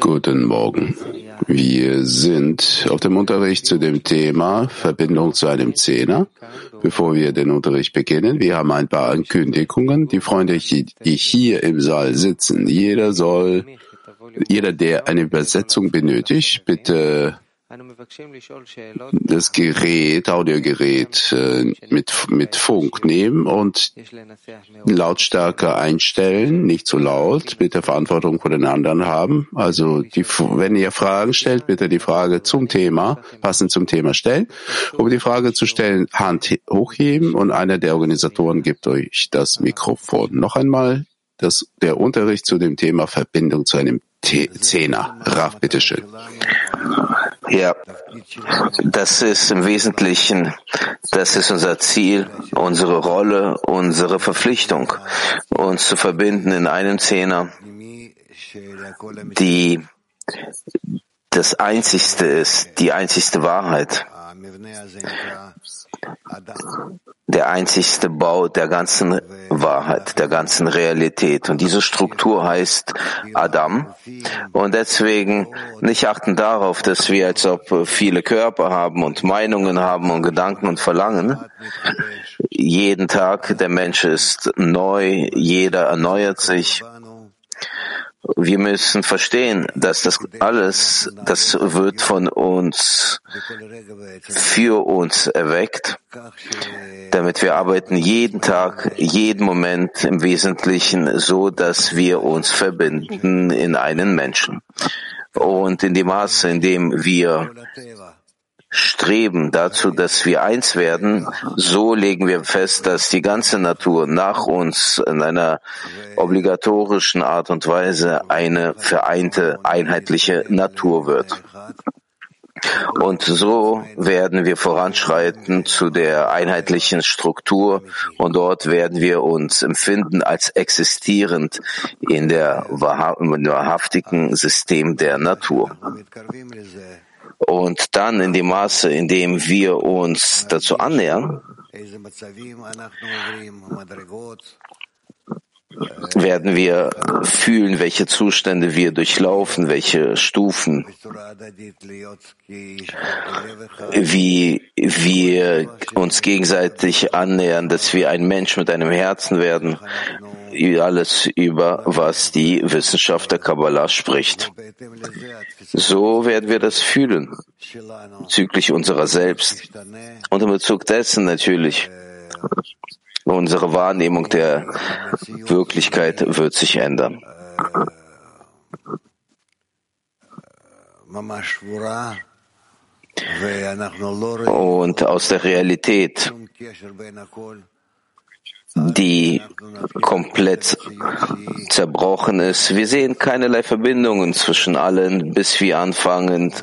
Guten Morgen. Wir sind auf dem Unterricht zu dem Thema Verbindung zu einem Zehner. Bevor wir den Unterricht beginnen, wir haben ein paar Ankündigungen. Die Freunde, die hier im Saal sitzen, jeder soll, jeder, der eine Übersetzung benötigt, bitte das Gerät, Audiogerät äh, mit, mit Funk nehmen und Lautstärke einstellen, nicht zu laut, bitte Verantwortung vor den anderen haben. Also die, wenn ihr Fragen stellt, bitte die Frage zum Thema, passend zum Thema stellen. Um die Frage zu stellen, Hand hochheben und einer der Organisatoren gibt euch das Mikrofon. Noch einmal das, der Unterricht zu dem Thema Verbindung zu einem Zehner. Raf, bitteschön. Ja, das ist im Wesentlichen, das ist unser Ziel, unsere Rolle, unsere Verpflichtung, uns zu verbinden in einem Zehner, die das Einzigste ist, die einzigste Wahrheit der einzigste Bau der ganzen Wahrheit, der ganzen Realität. Und diese Struktur heißt Adam. Und deswegen nicht achten darauf, dass wir als ob viele Körper haben und Meinungen haben und Gedanken und Verlangen. Jeden Tag der Mensch ist neu, jeder erneuert sich. Wir müssen verstehen, dass das alles, das wird von uns, für uns erweckt, damit wir arbeiten jeden Tag, jeden Moment im Wesentlichen so, dass wir uns verbinden in einen Menschen. Und in dem Maße, in dem wir streben dazu, dass wir eins werden, so legen wir fest, dass die ganze Natur nach uns in einer obligatorischen Art und Weise eine vereinte, einheitliche Natur wird. Und so werden wir voranschreiten zu der einheitlichen Struktur und dort werden wir uns empfinden als existierend in der wahrhaftigen System der Natur. Und dann in dem Maße, in dem wir uns dazu annähern, werden wir fühlen, welche Zustände wir durchlaufen, welche Stufen, wie wir uns gegenseitig annähern, dass wir ein Mensch mit einem Herzen werden, alles über was die Wissenschaft der Kabbalah spricht. So werden wir das fühlen, bezüglich unserer selbst und in Bezug dessen natürlich. Unsere Wahrnehmung der Wirklichkeit wird sich ändern. Und aus der Realität die komplett zerbrochen ist. Wir sehen keinerlei Verbindungen zwischen allen, bis wir anfangen,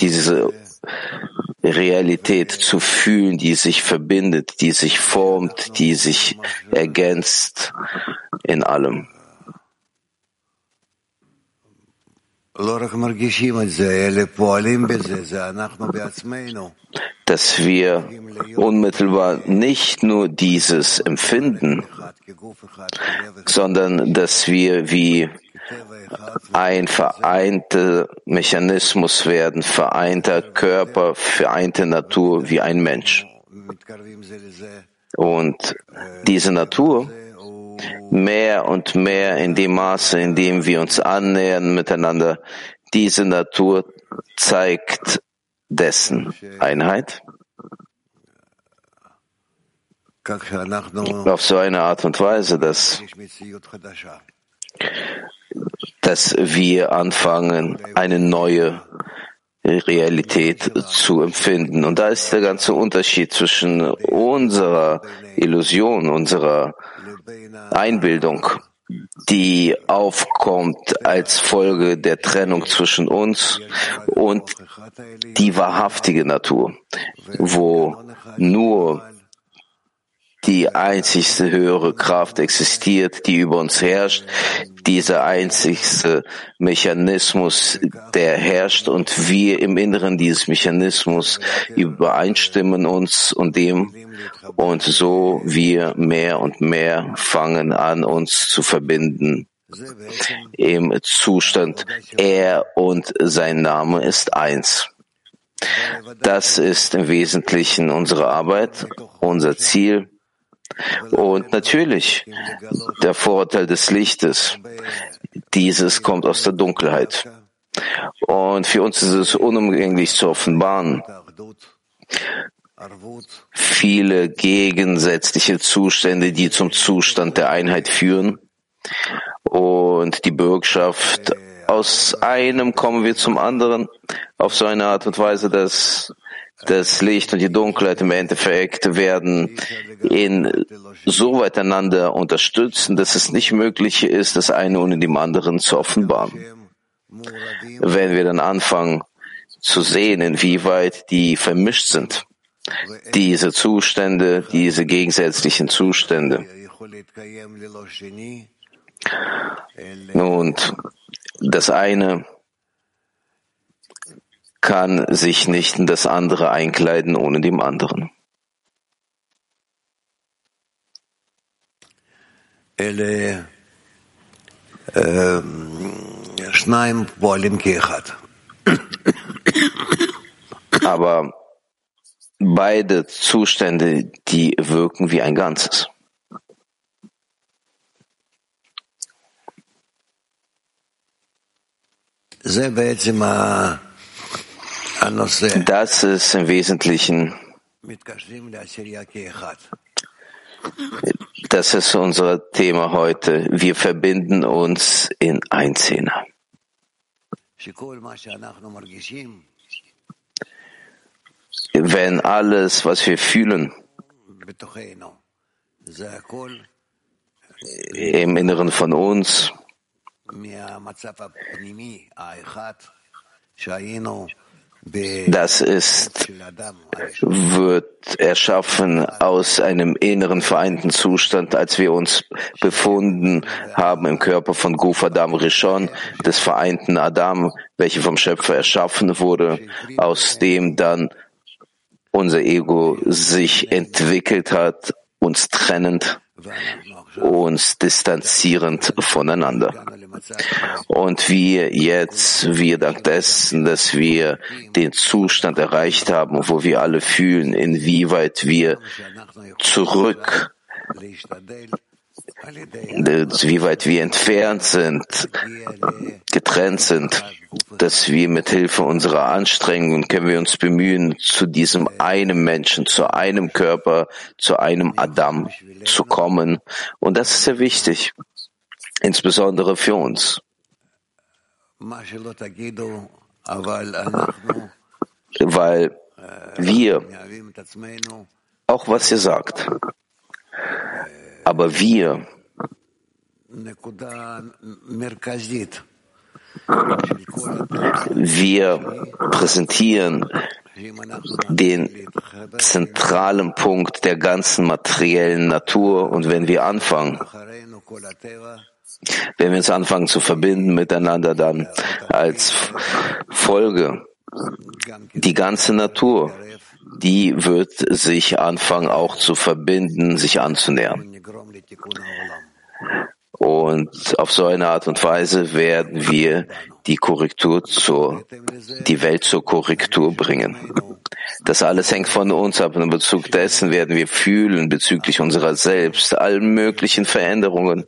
diese Realität zu fühlen, die sich verbindet, die sich formt, die sich ergänzt in allem. Dass wir unmittelbar nicht nur dieses empfinden, sondern dass wir wie ein vereinter Mechanismus werden, vereinter Körper, vereinte Natur wie ein Mensch. Und diese Natur mehr und mehr in dem Maße, in dem wir uns annähern miteinander, diese Natur zeigt dessen Einheit. Auf so eine Art und Weise, dass, dass wir anfangen, eine neue Realität zu empfinden. Und da ist der ganze Unterschied zwischen unserer Illusion, unserer Einbildung, die aufkommt als Folge der Trennung zwischen uns und die wahrhaftige Natur, wo nur die einzigste höhere Kraft existiert, die über uns herrscht, dieser einzigste Mechanismus, der herrscht und wir im Inneren dieses Mechanismus übereinstimmen uns und dem und so wir mehr und mehr fangen an, uns zu verbinden im Zustand er und sein Name ist eins. Das ist im Wesentlichen unsere Arbeit, unser Ziel. Und natürlich der Vorteil des Lichtes. Dieses kommt aus der Dunkelheit. Und für uns ist es unumgänglich zu offenbaren. Viele gegensätzliche Zustände, die zum Zustand der Einheit führen. Und die Bürgschaft, aus einem kommen wir zum anderen auf so eine Art und Weise, dass das Licht und die Dunkelheit im Endeffekt werden in so weit einander unterstützen, dass es nicht möglich ist, das eine ohne dem anderen zu offenbaren. Wenn wir dann anfangen zu sehen, inwieweit die vermischt sind, diese Zustände, diese gegensätzlichen Zustände. Und das eine kann sich nicht in das andere einkleiden ohne dem anderen. Ähm, Aber beide Zustände, die wirken wie ein Ganzes. Das ist im Wesentlichen, das ist unser Thema heute. Wir verbinden uns in ein Zehner. Wenn alles, was wir fühlen, im Inneren von uns, das ist, wird erschaffen aus einem inneren vereinten Zustand, als wir uns befunden haben im Körper von Guf Adam Rishon, des vereinten Adam, welcher vom Schöpfer erschaffen wurde, aus dem dann unser Ego sich entwickelt hat, uns trennend uns distanzierend voneinander. Und wir jetzt, wir dank dessen, dass wir den Zustand erreicht haben, wo wir alle fühlen, inwieweit wir zurück wie weit wir entfernt sind, getrennt sind, dass wir mit Hilfe unserer Anstrengungen können wir uns bemühen, zu diesem einem Menschen, zu einem Körper, zu einem Adam zu kommen. Und das ist sehr wichtig, insbesondere für uns. Weil wir, auch was ihr sagt, aber wir wir präsentieren den zentralen Punkt der ganzen materiellen Natur und wenn wir anfangen, wenn wir uns anfangen zu verbinden miteinander, dann als Folge die ganze Natur, die wird sich anfangen auch zu verbinden, sich anzunähern. Und auf so eine Art und Weise werden wir die Korrektur zur, die Welt zur Korrektur bringen. Das alles hängt von uns ab. In Bezug dessen werden wir fühlen bezüglich unserer selbst, allen möglichen Veränderungen,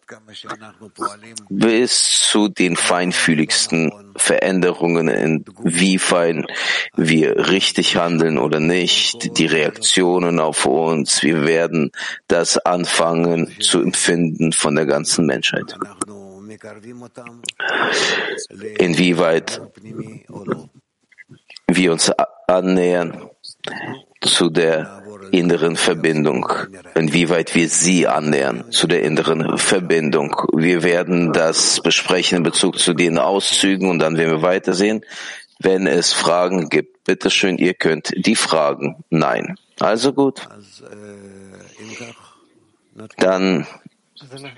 bis zu den feinfühligsten Veränderungen, in wie fein wir richtig handeln oder nicht, die Reaktionen auf uns. Wir werden das anfangen zu empfinden von der ganzen Menschheit. Inwieweit wir uns annähern zu der inneren Verbindung, inwieweit wir sie annähern zu der inneren Verbindung. Wir werden das besprechen in Bezug zu den Auszügen und dann werden wir weitersehen. Wenn es Fragen gibt, bitteschön, ihr könnt die fragen. Nein. Also gut. Dann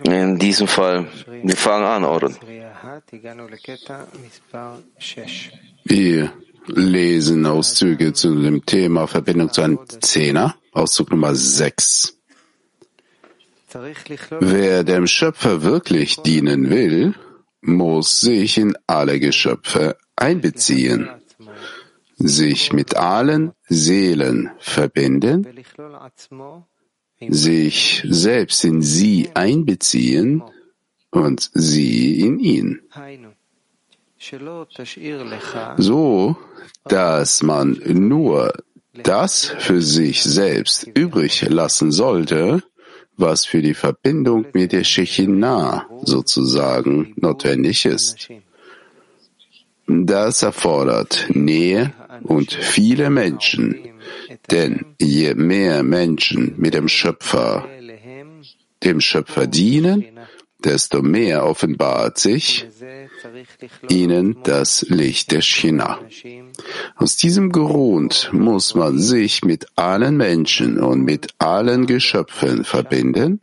in diesem Fall, wir fangen an, oder? Wir lesen Auszüge zu dem Thema Verbindung zu einem Zehner, Auszug Nummer 6. Wer dem Schöpfer wirklich dienen will, muss sich in alle Geschöpfe einbeziehen, sich mit allen Seelen verbinden, sich selbst in sie einbeziehen und sie in ihn. So, dass man nur das für sich selbst übrig lassen sollte, was für die Verbindung mit der Shechinah sozusagen notwendig ist. Das erfordert Nähe und viele Menschen, denn je mehr Menschen mit dem Schöpfer, dem Schöpfer dienen, desto mehr offenbart sich ihnen das Licht der China. Aus diesem Grund muss man sich mit allen Menschen und mit allen Geschöpfen verbinden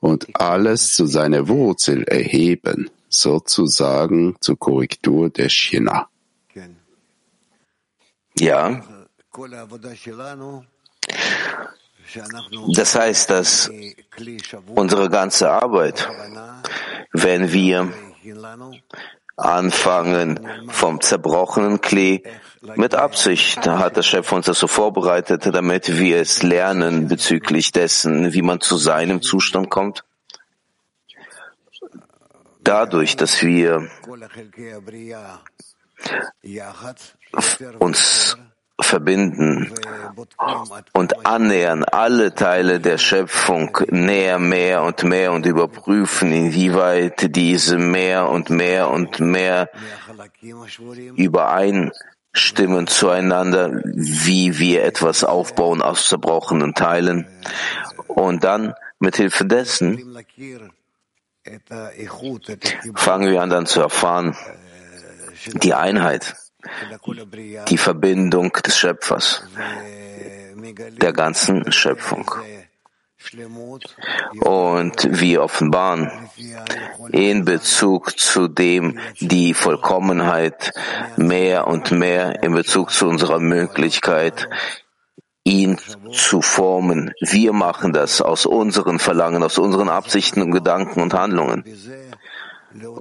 und alles zu seiner Wurzel erheben, sozusagen zur Korrektur der China. Ja. Das heißt, dass unsere ganze Arbeit, wenn wir anfangen vom zerbrochenen Klee, mit Absicht hat der Schöpfer uns das so vorbereitet, damit wir es lernen bezüglich dessen, wie man zu seinem Zustand kommt. Dadurch, dass wir uns verbinden und annähern alle Teile der Schöpfung näher, mehr und mehr und überprüfen, inwieweit diese mehr und mehr und mehr übereinstimmen zueinander, wie wir etwas aufbauen aus zerbrochenen Teilen. Und dann mit Hilfe dessen fangen wir an dann zu erfahren, die Einheit die Verbindung des Schöpfers, der ganzen Schöpfung. Und wir offenbaren in Bezug zu dem die Vollkommenheit mehr und mehr in Bezug zu unserer Möglichkeit, ihn zu formen. Wir machen das aus unseren Verlangen, aus unseren Absichten und Gedanken und Handlungen.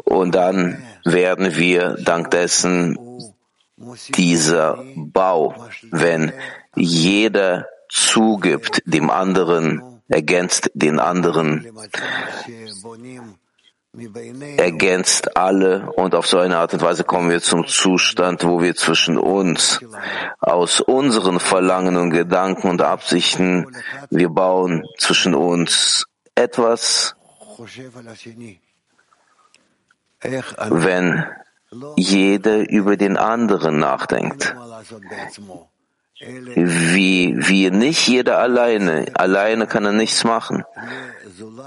Und dann werden wir dank dessen dieser Bau, wenn jeder zugibt dem anderen, ergänzt den anderen, ergänzt alle und auf so eine Art und Weise kommen wir zum Zustand, wo wir zwischen uns aus unseren Verlangen und Gedanken und Absichten, wir bauen zwischen uns etwas, wenn jeder über den anderen nachdenkt. Wie wir nicht jeder alleine, alleine kann er nichts machen,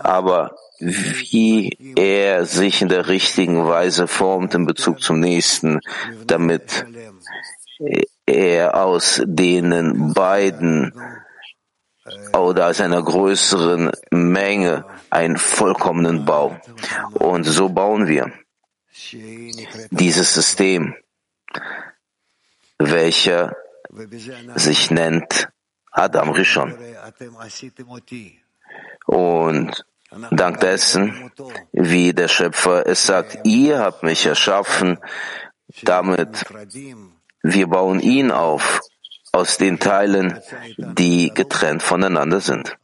aber wie er sich in der richtigen Weise formt in Bezug zum Nächsten, damit er aus denen beiden oder aus einer größeren Menge einen vollkommenen Bau. Und so bauen wir dieses System, welcher sich nennt Adam Rishon. Und dank dessen, wie der Schöpfer es sagt, ihr habt mich erschaffen, damit wir bauen ihn auf aus den Teilen, die getrennt voneinander sind.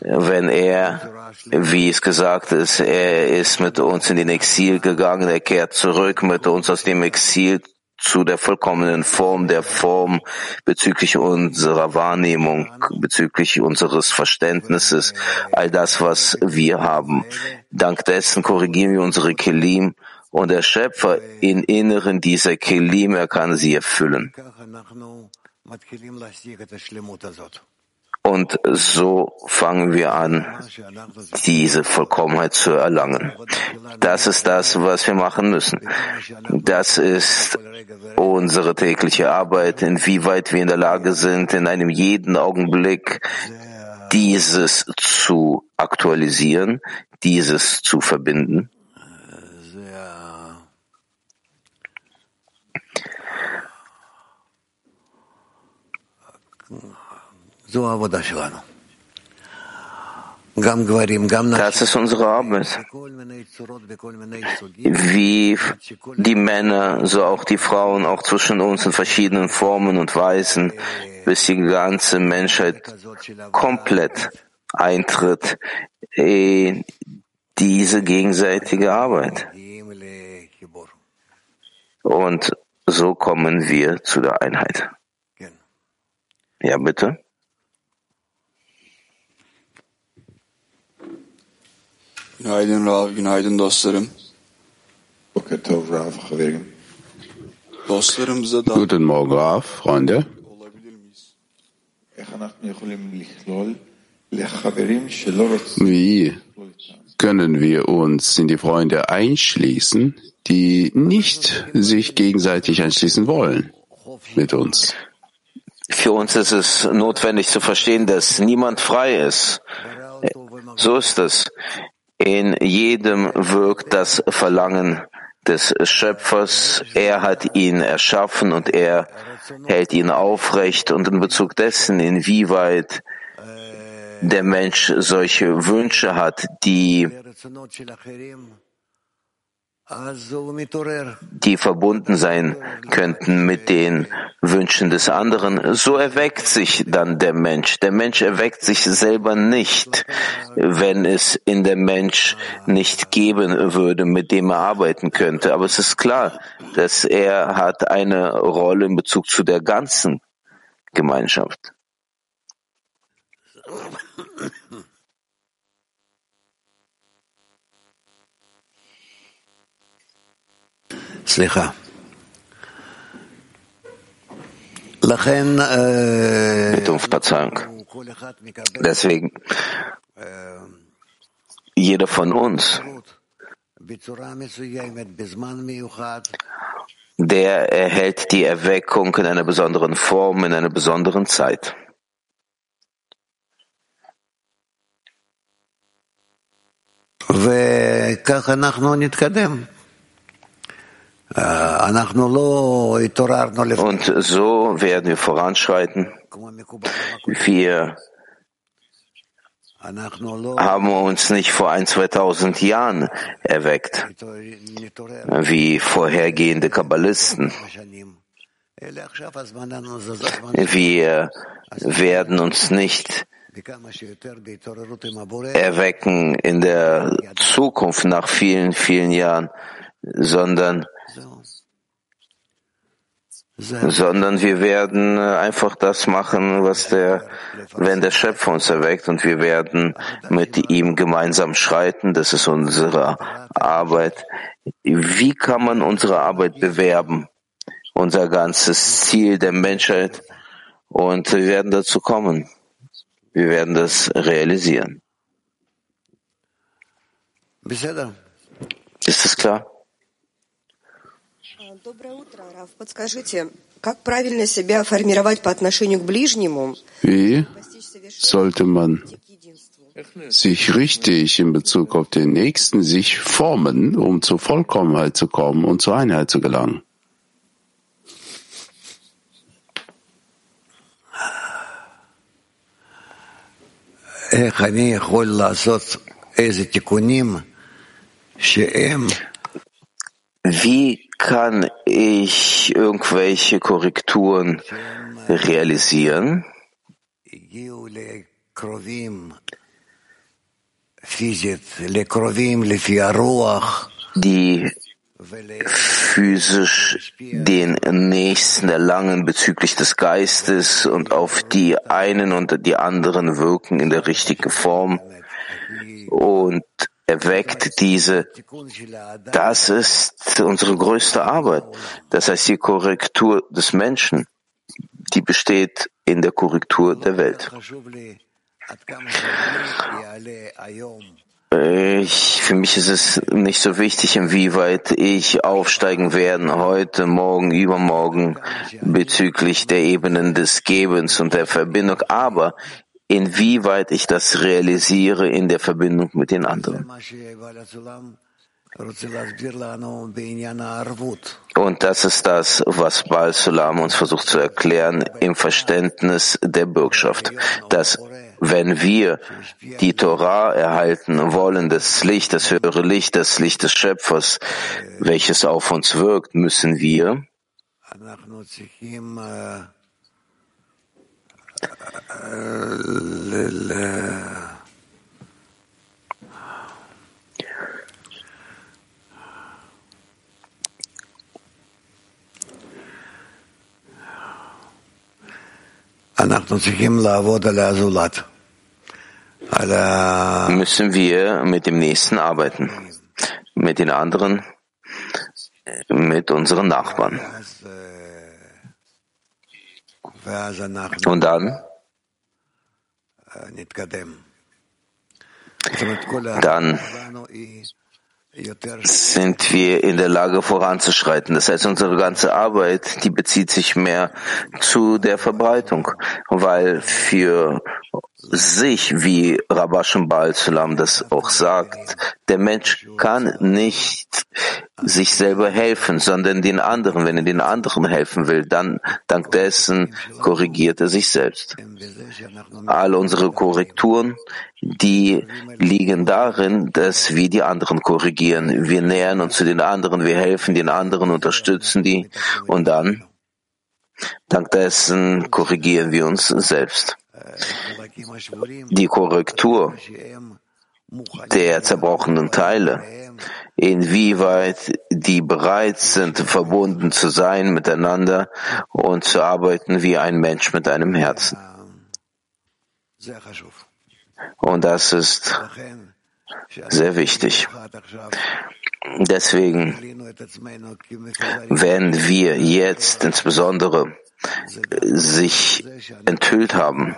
Wenn er, wie es gesagt ist, er ist mit uns in den Exil gegangen, er kehrt zurück mit uns aus dem Exil zu der vollkommenen Form der Form bezüglich unserer Wahrnehmung, bezüglich unseres Verständnisses, all das, was wir haben. Dank dessen korrigieren wir unsere Kelim und der Schöpfer in Inneren dieser Kelim, er kann sie erfüllen. Und so fangen wir an, diese Vollkommenheit zu erlangen. Das ist das, was wir machen müssen. Das ist unsere tägliche Arbeit, inwieweit wir in der Lage sind, in einem jeden Augenblick dieses zu aktualisieren, dieses zu verbinden? Das ist unsere Arbeit. Wie die Männer, so auch die Frauen, auch zwischen uns in verschiedenen Formen und Weisen, bis die ganze Menschheit komplett eintritt in diese gegenseitige Arbeit. Und so kommen wir zu der Einheit. Ja, bitte. Günaydın Rav, günaydın dostlarım. Dostlarımıza da Guten Morgen, Rav, Freunde. Wie können wir uns in die Freunde einschließen, die nicht sich gegenseitig einschließen wollen mit uns? Für uns ist es notwendig zu verstehen, dass niemand frei ist. So ist es. In jedem wirkt das Verlangen des Schöpfers. Er hat ihn erschaffen und er hält ihn aufrecht. Und in Bezug dessen, inwieweit der Mensch solche Wünsche hat, die die verbunden sein könnten mit den Wünschen des anderen, so erweckt sich dann der Mensch. Der Mensch erweckt sich selber nicht, wenn es in der Mensch nicht geben würde, mit dem er arbeiten könnte. Aber es ist klar, dass er hat eine Rolle in Bezug zu der ganzen Gemeinschaft. Bitte um Verzeihung. Deswegen, jeder von uns, der erhält die Erweckung in einer besonderen Form, in einer besonderen Zeit. וכך אנחנו נתקדם. und so werden wir voranschreiten. Wir haben uns nicht vor ein, 2000 Jahren erweckt, wie vorhergehende Kabbalisten. Wir werden uns nicht erwecken in der Zukunft nach vielen, vielen Jahren, sondern sondern wir werden äh, einfach das machen, was der, wenn der Schöpfer uns erweckt und wir werden mit ihm gemeinsam schreiten. Das ist unsere Arbeit. Wie kann man unsere Arbeit bewerben? Unser ganzes Ziel der Menschheit. Und wir werden dazu kommen. Wir werden das realisieren. Ist das klar? Доброе утро, Раф. Подскажите, как правильно себя формировать по отношению к ближнему? Wie sollte man sich richtig in Bezug auf den Nächsten sich formen, um zur Vollkommenheit zu kommen und zur Einheit zu gelangen? Wie kann ich irgendwelche Korrekturen realisieren? die physisch den Nächsten erlangen bezüglich des Geistes und auf die einen und die anderen wirken in der richtigen Form. Und erweckt diese. Das ist unsere größte Arbeit. Das heißt die Korrektur des Menschen, die besteht in der Korrektur der Welt. Ich, für mich ist es nicht so wichtig, inwieweit ich aufsteigen werden heute, morgen, übermorgen bezüglich der Ebenen des Gebens und der Verbindung. Aber inwieweit ich das realisiere in der Verbindung mit den anderen. Und das ist das, was Baal Sulam uns versucht zu erklären im Verständnis der Bürgschaft, dass wenn wir die Torah erhalten wollen, das Licht, das höhere Licht, das Licht des Schöpfers, welches auf uns wirkt, müssen wir müssen wir mit dem Nächsten arbeiten, mit den anderen, mit unseren Nachbarn. Und dann, dann sind wir in der Lage voranzuschreiten. Das heißt, unsere ganze Arbeit, die bezieht sich mehr zu der Verbreitung, weil für sich, wie Rabashim Baal Sulam das auch sagt, der Mensch kann nicht sich selber helfen, sondern den anderen. Wenn er den anderen helfen will, dann dank dessen korrigiert er sich selbst. All unsere Korrekturen, die liegen darin, dass wir die anderen korrigieren. Wir nähern uns zu den anderen, wir helfen den anderen, unterstützen die und dann, dank dessen korrigieren wir uns selbst. Die Korrektur der zerbrochenen Teile, inwieweit die bereit sind, verbunden zu sein miteinander und zu arbeiten wie ein Mensch mit einem Herzen. Und das ist sehr wichtig. Deswegen, wenn wir jetzt insbesondere sich enthüllt haben,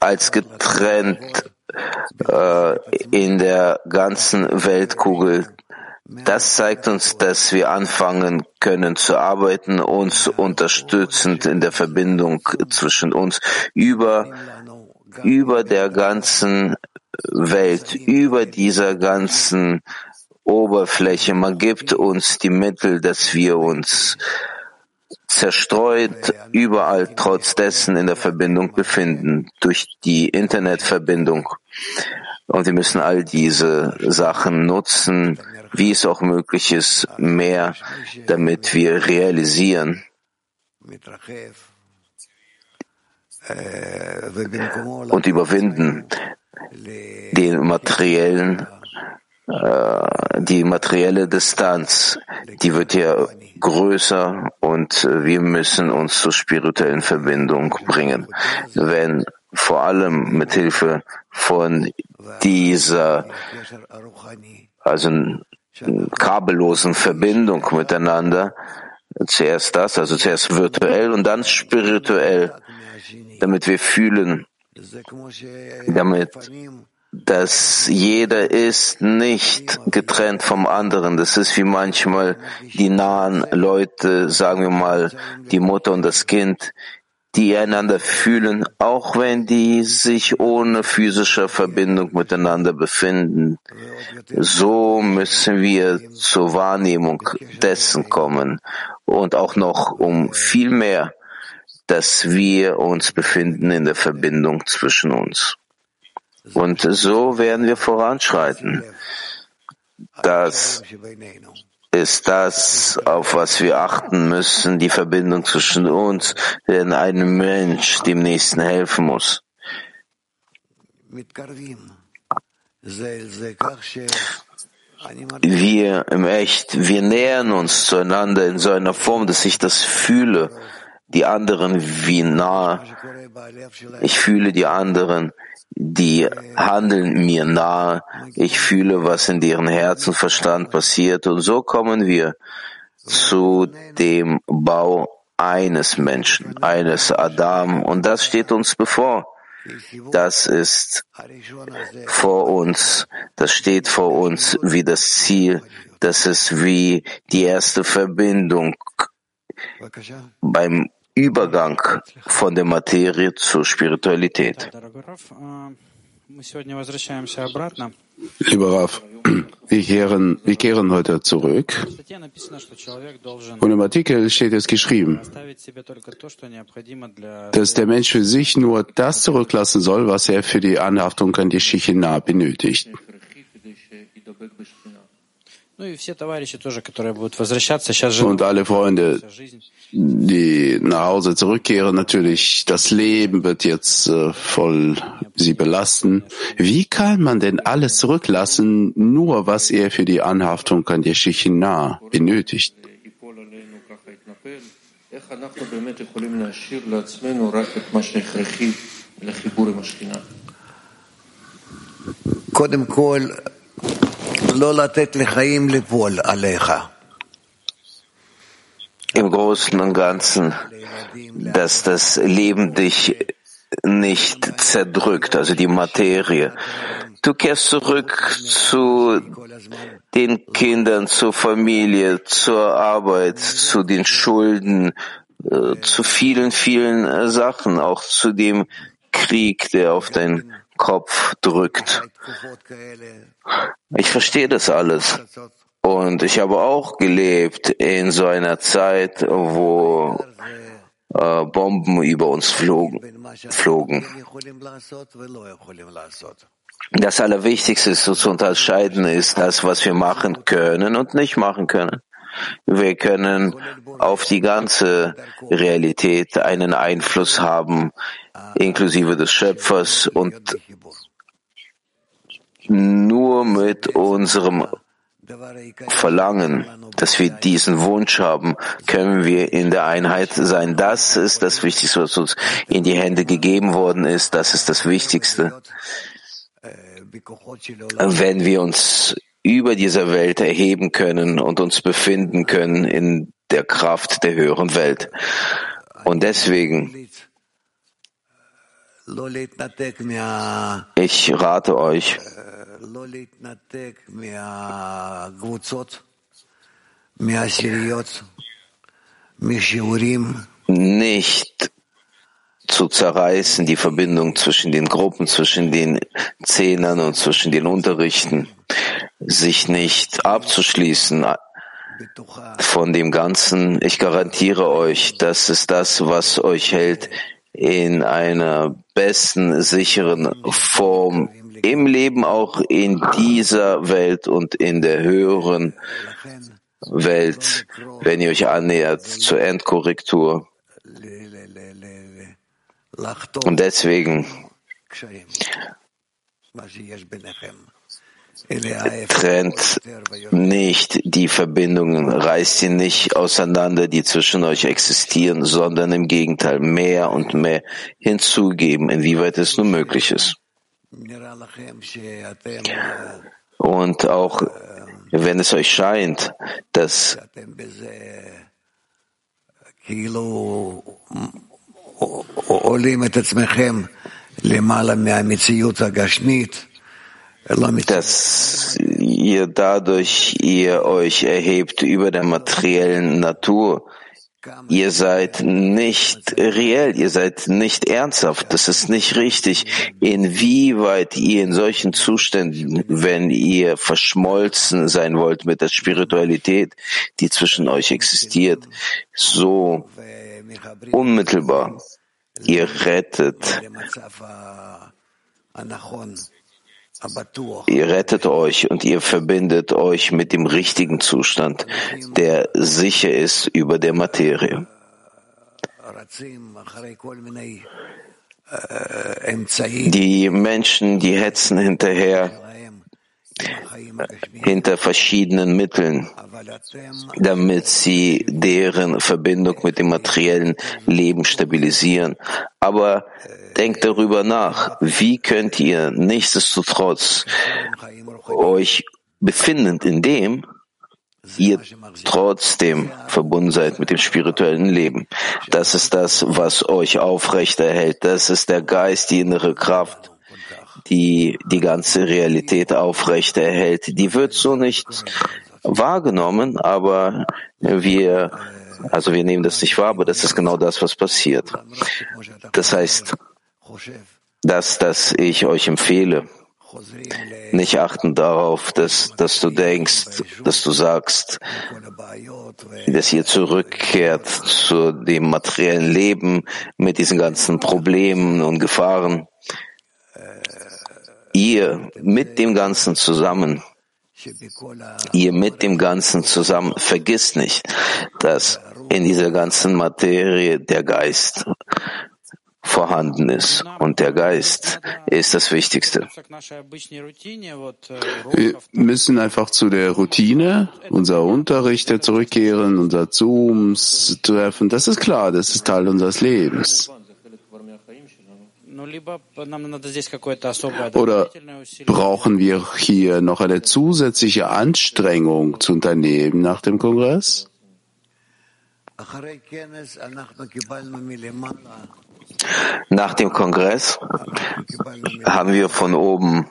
als getrennt äh, in der ganzen Weltkugel. Das zeigt uns, dass wir anfangen können zu arbeiten, uns unterstützend in der Verbindung zwischen uns über, über der ganzen Welt, über dieser ganzen Oberfläche. Man gibt uns die Mittel, dass wir uns zerstreut überall trotz dessen in der Verbindung befinden, durch die Internetverbindung. Und wir müssen all diese Sachen nutzen, wie es auch möglich ist, mehr, damit wir realisieren, und überwinden den materiellen die materielle Distanz, die wird ja größer und wir müssen uns zur spirituellen Verbindung bringen. Wenn vor allem mit Hilfe von dieser, also kabellosen Verbindung miteinander, zuerst das, also zuerst virtuell und dann spirituell, damit wir fühlen, damit dass jeder ist nicht getrennt vom anderen. Das ist wie manchmal die nahen Leute, sagen wir mal, die Mutter und das Kind, die einander fühlen, auch wenn die sich ohne physische Verbindung miteinander befinden. So müssen wir zur Wahrnehmung dessen kommen und auch noch um viel mehr, dass wir uns befinden in der Verbindung zwischen uns. Und so werden wir voranschreiten. Das ist das, auf was wir achten müssen, die Verbindung zwischen uns, denn ein Mensch dem Nächsten helfen muss. Wir im Echt, wir nähern uns zueinander in so einer Form, dass ich das fühle, die anderen wie nah. Ich fühle die anderen die handeln mir nahe, ich fühle, was in deren Herzen Verstand passiert. Und so kommen wir zu dem Bau eines Menschen, eines Adam. Und das steht uns bevor. Das ist vor uns, das steht vor uns wie das Ziel, das ist wie die erste Verbindung beim Übergang von der Materie zur Spiritualität. Lieber Raf, wir kehren, wir kehren heute zurück. Und im Artikel steht es geschrieben, dass der Mensch für sich nur das zurücklassen soll, was er für die Anhaftung an die Shechina benötigt. Und alle Freunde, die nach Hause zurückkehren, natürlich, das Leben wird jetzt äh, voll sie belasten. Wie kann man denn alles zurücklassen, nur was er für die Anhaftung an die Shechina benötigt? קודם כל, לא לתת לחיים ליפול עליך. Im Großen und Ganzen, dass das Leben dich nicht zerdrückt, also die Materie. Du kehrst zurück zu den Kindern, zur Familie, zur Arbeit, zu den Schulden, äh, zu vielen, vielen äh, Sachen, auch zu dem Krieg, der auf deinen Kopf drückt. Ich verstehe das alles. Und ich habe auch gelebt in so einer Zeit, wo äh, Bomben über uns flogen. flogen. Das Allerwichtigste so zu unterscheiden ist das, was wir machen können und nicht machen können. Wir können auf die ganze Realität einen Einfluss haben, inklusive des Schöpfers und nur mit unserem Verlangen, dass wir diesen Wunsch haben, können wir in der Einheit sein. Das ist das Wichtigste, was uns in die Hände gegeben worden ist. Das ist das Wichtigste. Wenn wir uns über dieser Welt erheben können und uns befinden können in der Kraft der höheren Welt. Und deswegen, ich rate euch, nicht zu zerreißen, die Verbindung zwischen den Gruppen, zwischen den Zehnern und zwischen den Unterrichten, sich nicht abzuschließen von dem Ganzen. Ich garantiere euch, das ist das, was euch hält in einer besten, sicheren Form im Leben, auch in dieser Welt und in der höheren Welt, wenn ihr euch annähert zur Endkorrektur. Und deswegen trennt nicht die Verbindungen, reißt sie nicht auseinander, die zwischen euch existieren, sondern im Gegenteil mehr und mehr hinzugeben, inwieweit es nur möglich ist. Und auch wenn es euch scheint, dass dass ihr dadurch ihr euch erhebt über der materiellen Natur, Ihr seid nicht reell, ihr seid nicht ernsthaft, das ist nicht richtig. Inwieweit ihr in solchen Zuständen, wenn ihr verschmolzen sein wollt mit der Spiritualität, die zwischen euch existiert, so unmittelbar, ihr rettet Ihr rettet euch und ihr verbindet euch mit dem richtigen Zustand, der sicher ist über der Materie. Die Menschen, die hetzen hinterher, hinter verschiedenen Mitteln, damit sie deren Verbindung mit dem materiellen Leben stabilisieren. Aber Denkt darüber nach, wie könnt ihr nichtsdestotrotz euch befindend in dem, ihr trotzdem verbunden seid mit dem spirituellen Leben. Das ist das, was euch aufrechterhält. Das ist der Geist, die innere Kraft, die die ganze Realität aufrechterhält. Die wird so nicht wahrgenommen, aber wir Also wir nehmen das nicht wahr, aber das ist genau das, was passiert. Das heißt, dass, dass ich euch empfehle, nicht achten darauf, dass, dass du denkst, dass du sagst, dass ihr zurückkehrt zu dem materiellen Leben mit diesen ganzen Problemen und Gefahren. Ihr mit dem Ganzen zusammen, ihr mit dem Ganzen zusammen, vergisst nicht, dass in dieser ganzen Materie der Geist vorhanden ist. Und der Geist ist das Wichtigste. Wir müssen einfach zu der Routine, unser Unterrichter zurückkehren, unser Zooms treffen. Das ist klar, das ist Teil unseres Lebens. Oder brauchen wir hier noch eine zusätzliche Anstrengung zu unternehmen nach dem Kongress? Nach dem Kongress haben wir von oben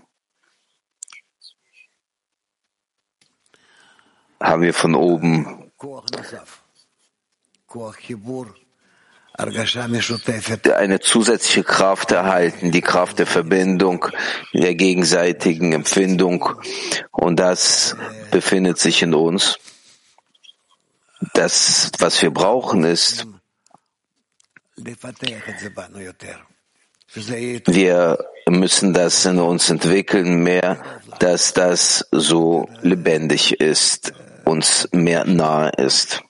haben wir von oben eine zusätzliche Kraft erhalten, die Kraft der Verbindung, der gegenseitigen Empfindung. Und das befindet sich in uns. Das, was wir brauchen, ist, wir müssen das in uns entwickeln mehr, dass das so lebendig ist, uns mehr nahe ist,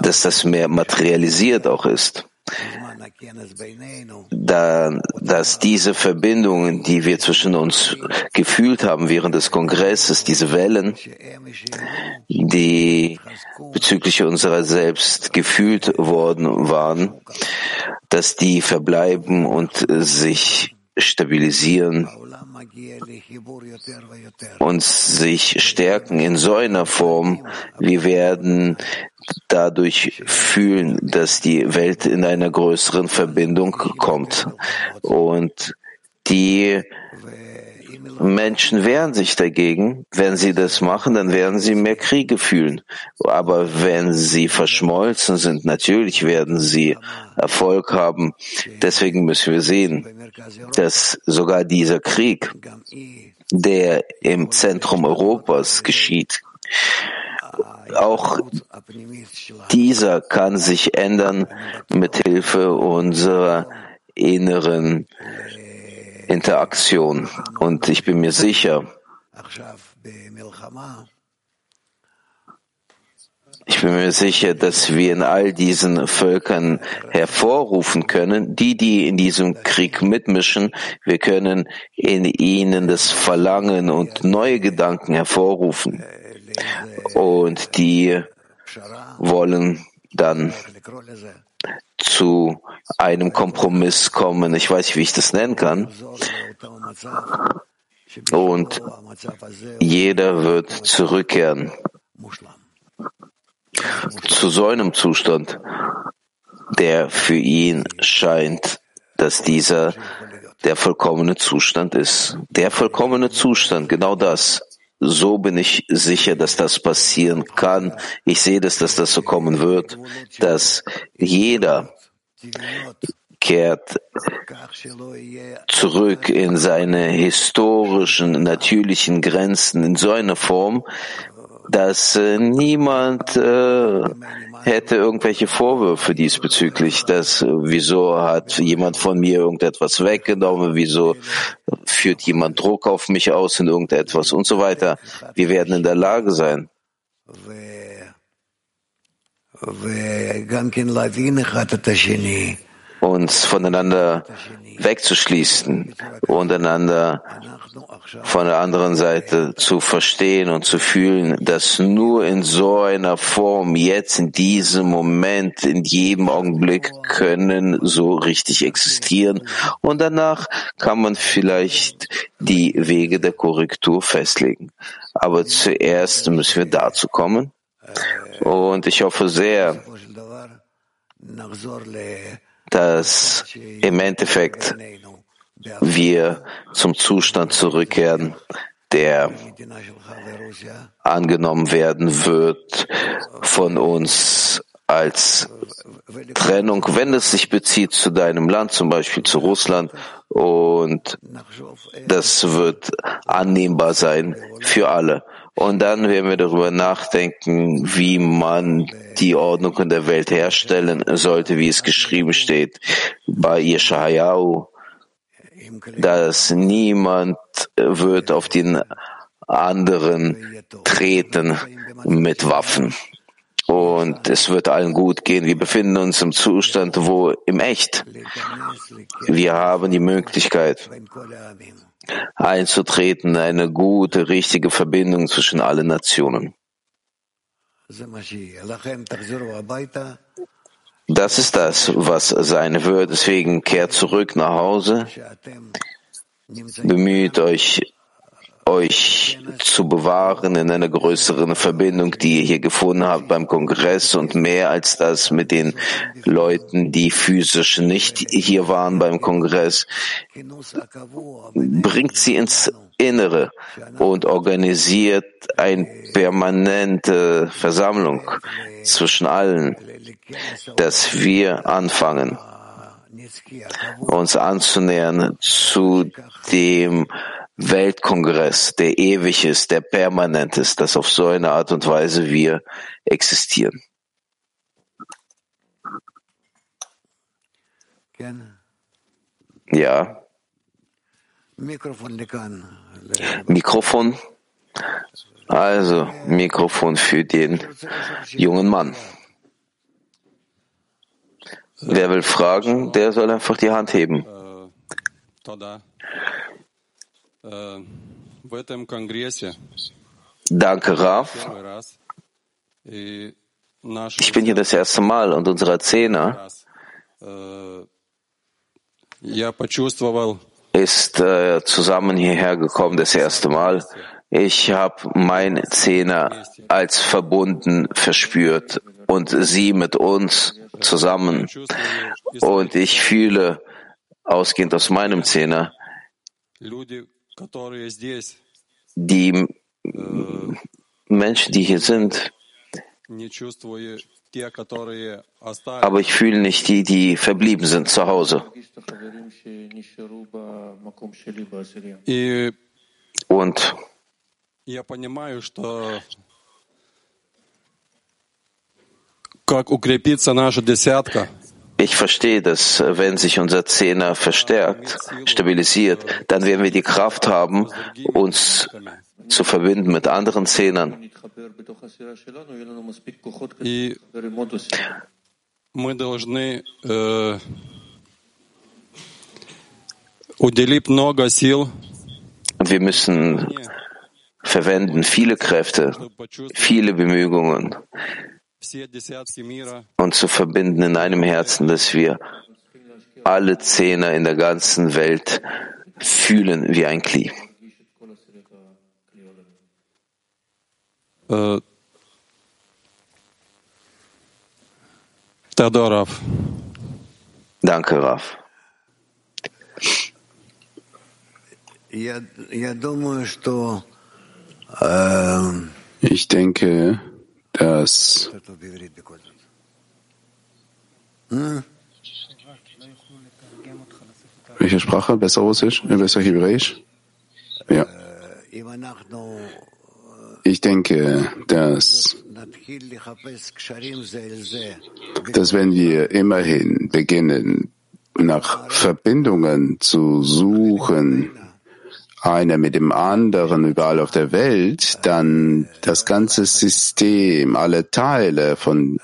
dass das mehr materialisiert auch ist. Da, dass diese Verbindungen, die wir zwischen uns gefühlt haben während des Kongresses, diese Wellen, die bezüglich unserer selbst gefühlt worden waren, dass die verbleiben und sich stabilisieren und sich stärken in so einer Form, wir werden dadurch fühlen, dass die Welt in einer größeren Verbindung kommt. Und die Menschen wehren sich dagegen. Wenn sie das machen, dann werden sie mehr Kriege fühlen. Aber wenn sie verschmolzen sind, natürlich werden sie Erfolg haben. Deswegen müssen wir sehen, dass sogar dieser Krieg, der im Zentrum Europas geschieht, auch dieser kann sich ändern mit Hilfe unserer inneren Interaktion. Und ich bin mir sicher, ich bin mir sicher, dass wir in all diesen Völkern hervorrufen können, die, die in diesem Krieg mitmischen, wir können in ihnen das Verlangen und neue Gedanken hervorrufen. Und die wollen dann zu einem Kompromiss kommen. Ich weiß nicht, wie ich das nennen kann. Und jeder wird zurückkehren zu so einem Zustand, der für ihn scheint, dass dieser der vollkommene Zustand ist. Der vollkommene Zustand, genau das. So bin ich sicher, dass das passieren kann. Ich sehe das, dass das so kommen wird, dass jeder kehrt zurück in seine historischen, natürlichen Grenzen in so einer Form, dass äh, niemand äh, hätte irgendwelche Vorwürfe diesbezüglich, dass äh, wieso hat jemand von mir irgendetwas weggenommen, wieso führt jemand Druck auf mich aus in irgendetwas und so weiter. Wir werden in der Lage sein, uns voneinander wegzuschließen und einander von der anderen Seite zu verstehen und zu fühlen, dass nur in so einer Form jetzt in diesem Moment, in jedem Augenblick können so richtig existieren und danach kann man vielleicht die Wege der Korrektur festlegen. Aber zuerst müssen wir dazu kommen und ich hoffe sehr, dass im Endeffekt wir zum Zustand zurückkehren, der angenommen werden wird von uns als Trennung, wenn es sich bezieht zu deinem Land, zum Beispiel zu Russland, und das wird annehmbar sein für alle. Und dann werden wir darüber nachdenken, wie man die Ordnung in der Welt herstellen sollte, wie es geschrieben steht bei Yeshayahu, dass niemand wird auf den anderen treten mit Waffen. Und es wird allen gut gehen. Wir befinden uns im Zustand, wo im Echt wir haben die Möglichkeit einzutreten, eine gute, richtige Verbindung zwischen allen Nationen. Das ist das, was sein wird. Deswegen kehrt zurück nach Hause, bemüht euch euch zu bewahren in einer größeren Verbindung, die ihr hier gefunden habt beim Kongress und mehr als das mit den Leuten, die physisch nicht hier waren beim Kongress. Bringt sie ins Innere und organisiert eine permanente Versammlung zwischen allen, dass wir anfangen, uns anzunähern zu dem Weltkongress, der ewig ist, der permanent ist, dass auf so eine Art und Weise wir existieren. Ja. Mikrofon. Also, Mikrofon für den jungen Mann. Wer will fragen, der soll einfach die Hand heben. Danke, Raf. Ich bin hier das erste Mal und unsere Zehner ist äh, zusammen hierher gekommen das erste Mal. Ich habe mein Zehner als verbunden verspürt und sie mit uns zusammen. Und ich fühle, ausgehend aus meinem Zehner, die Menschen, die hier sind, aber ich fühle nicht die, die verblieben sind zu Hause. Und ich verstehe, dass wenn sich unser Zehner verstärkt, stabilisiert, dann werden wir die Kraft haben, uns zu verbinden mit anderen Zehnern. Und wir müssen verwenden viele Kräfte, viele Bemühungen, und zu verbinden in einem Herzen, dass wir alle Zehner in der ganzen Welt fühlen wie ein Kli. Äh, Danke, Raf. Ich denke, dass welche Sprache? Besser Russisch? Besser Hebräisch? Ja. Ich denke, dass, dass wenn wir immerhin beginnen, nach Verbindungen zu suchen, einer mit dem anderen überall auf der Welt, dann das ganze System, alle Teile von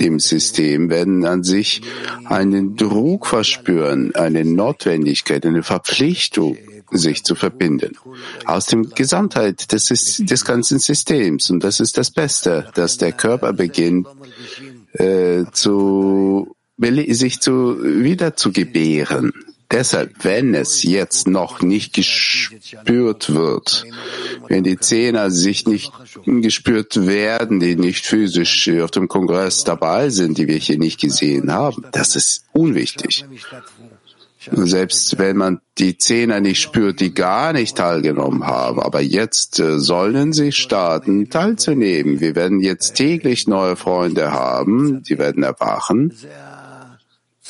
dem System werden an sich einen Druck verspüren, eine Notwendigkeit, eine Verpflichtung, sich zu verbinden. Aus dem Gesamtheit des, des ganzen Systems. Und das ist das Beste, dass der Körper beginnt, äh, zu, sich zu, wieder zu gebären. Deshalb, wenn es jetzt noch nicht gespürt wird, wenn die Zehner sich nicht gespürt werden, die nicht physisch auf dem Kongress dabei sind, die wir hier nicht gesehen haben, das ist unwichtig. Selbst wenn man die Zehner nicht spürt, die gar nicht teilgenommen haben. Aber jetzt äh, sollen sie starten, teilzunehmen. Wir werden jetzt täglich neue Freunde haben, die werden erwachen.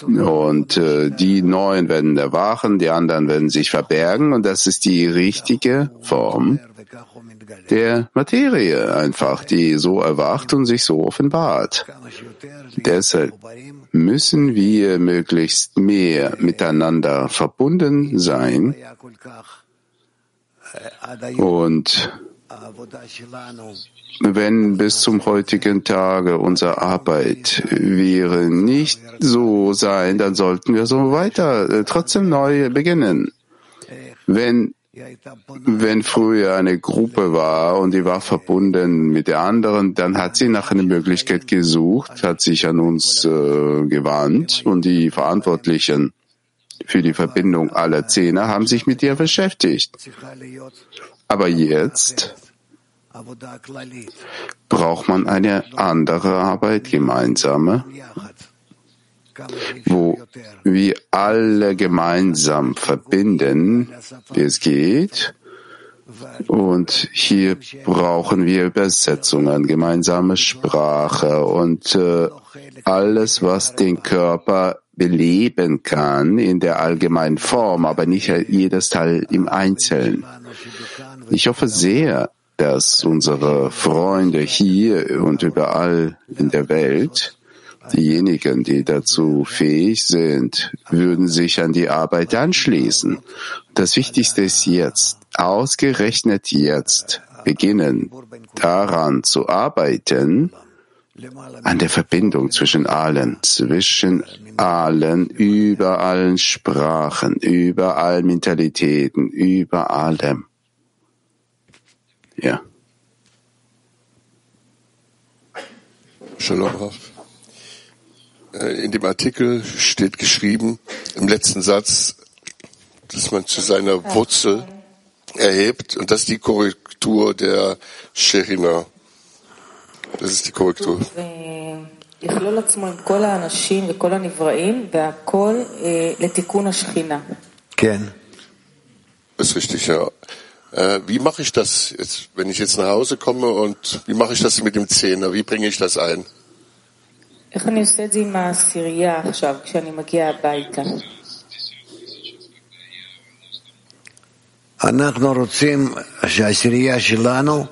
Und äh, die Neuen werden erwachen, die anderen werden sich verbergen. Und das ist die richtige Form der Materie einfach, die so erwacht und sich so offenbart. Deshalb müssen wir möglichst mehr miteinander verbunden sein und wenn bis zum heutigen Tage unsere Arbeit wäre nicht so sein, dann sollten wir so weiter äh, trotzdem neu beginnen. Wenn wenn früher eine Gruppe war und die war verbunden mit der anderen, dann hat sie nach einer Möglichkeit gesucht, hat sich an uns äh, gewandt und die Verantwortlichen für die Verbindung aller Zehner haben sich mit ihr beschäftigt. Aber jetzt braucht man eine andere Arbeit, gemeinsame, wo wir alle gemeinsam verbinden, wie es geht. Und hier brauchen wir Übersetzungen, gemeinsame Sprache und äh, alles, was den Körper beleben kann in der allgemeinen Form, aber nicht jedes Teil im Einzelnen. Ich hoffe sehr, dass unsere Freunde hier und überall in der Welt Diejenigen, die dazu fähig sind, würden sich an die Arbeit anschließen. Das Wichtigste ist jetzt, ausgerechnet jetzt, beginnen daran zu arbeiten, an der Verbindung zwischen allen, zwischen allen, über allen Sprachen, über allen Mentalitäten, über allem. Ja. Shalom. Äh, in dem Artikel steht geschrieben, im letzten Satz, dass man zu seiner Wurzel erhebt und das ist die Korrektur der Sherina. Das ist die Korrektur. Das ist richtig, ja Äh, wie mache ich das jetzt, wenn ich jetzt nach Hause komme und wie mache ich das mit dem Zehner? Wie bringe ich das ein? איך אני עושה את זה עם העשירייה עכשיו, כשאני מגיע הביתה? אנחנו רוצים שהעשירייה שלנו,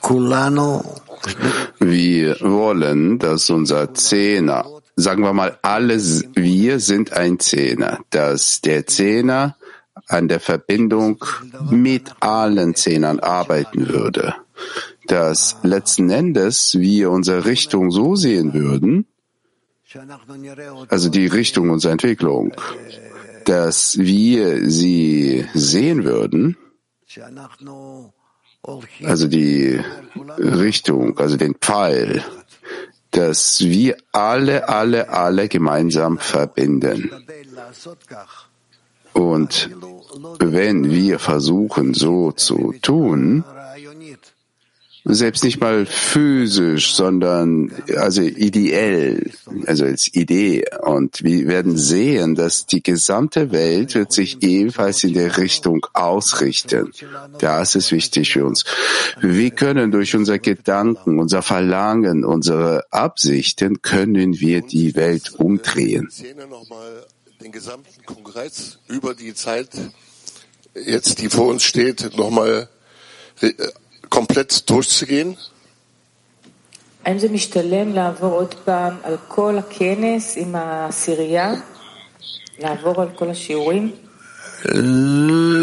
כולנו... Wir wollen, dass unser Zehner, sagen wir mal, alles wir sind ein Zehner, dass der Zehner an der Verbindung mit allen Zehnern arbeiten würde, dass letzten Endes wir unsere Richtung so sehen würden, also die Richtung unserer Entwicklung, dass wir sie sehen würden, also die Richtung, also den Pfeil, dass wir alle, alle, alle gemeinsam verbinden. Und wenn wir versuchen, so zu tun, selbst nicht mal physisch, sondern also ideell, also als Idee. Und wir werden sehen, dass die gesamte Welt wird sich ebenfalls in der Richtung ausrichten. Das ist wichtig für uns. Wir können durch unser Gedanken, unser Verlangen, unsere Absichten, können wir die Welt umdrehen Den gesamten Kongress über die Zeit, jetzt die vor uns steht, nochmal komplett durchzugehen? האם זה משתלם לעבור עוד פעם על כל הכנס עם העשירייה? לעבור על כל השיעורים?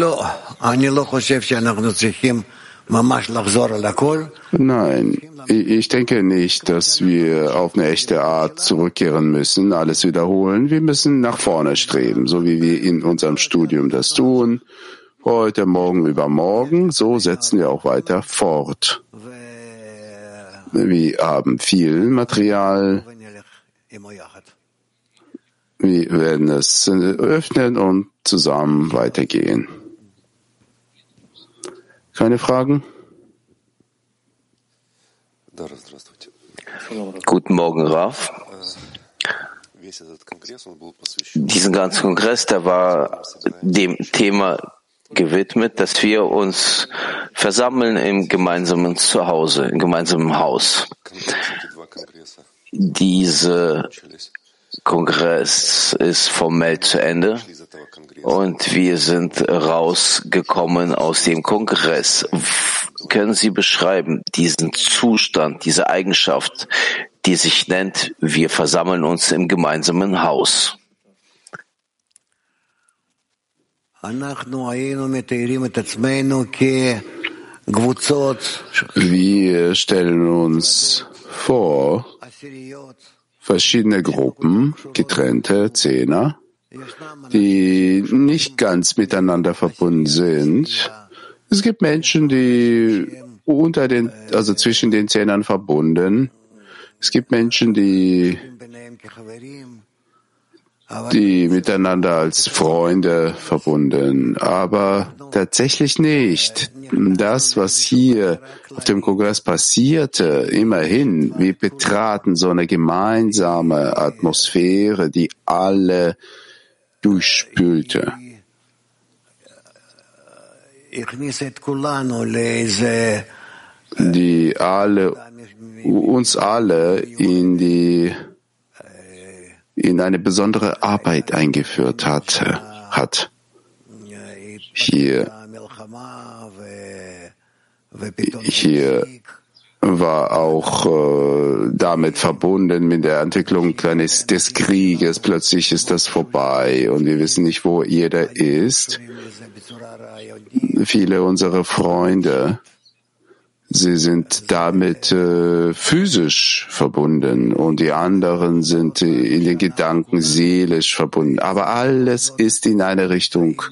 לא, אני לא חושב שאנחנו צריכים Nein, ich denke nicht, dass wir auf eine echte Art zurückkehren müssen, alles wiederholen. Wir müssen nach vorne streben, so wie wir in unserem Studium das tun. Heute, morgen, übermorgen, so setzen wir auch weiter fort. Wir haben viel Material. Wir werden es öffnen und zusammen weitergehen. Keine Fragen? Guten Morgen, Raf. diesen ganzen Kongress, der war dem Thema gewidmet, dass wir uns versammeln im gemeinsamen Zuhause, im gemeinsamen Haus. Diese Kongress ist formell zu Ende und wir sind rausgekommen aus dem Kongress. Können Sie beschreiben diesen Zustand, diese Eigenschaft, die sich nennt, wir versammeln uns im gemeinsamen Haus? Wir stellen uns vor, verschiedene Gruppen, getrennte Zehner, die nicht ganz miteinander verbunden sind. Es gibt Menschen, die unter den, also zwischen den Zehnern verbunden. Es gibt Menschen, die die miteinander als Freunde verbunden, aber tatsächlich nicht. Das, was hier auf dem Kongress passierte, immerhin, wir betraten so eine gemeinsame Atmosphäre, die alle durchspülte. Die alle, uns alle in die in eine besondere Arbeit eingeführt hat. hat. Hier, hier war auch äh, damit verbunden mit der Entwicklung eines, des Krieges. Plötzlich ist das vorbei und wir wissen nicht, wo jeder ist. Viele unserer Freunde Sie sind damit äh, physisch verbunden und die anderen sind in den Gedanken seelisch verbunden. Aber alles ist in eine Richtung,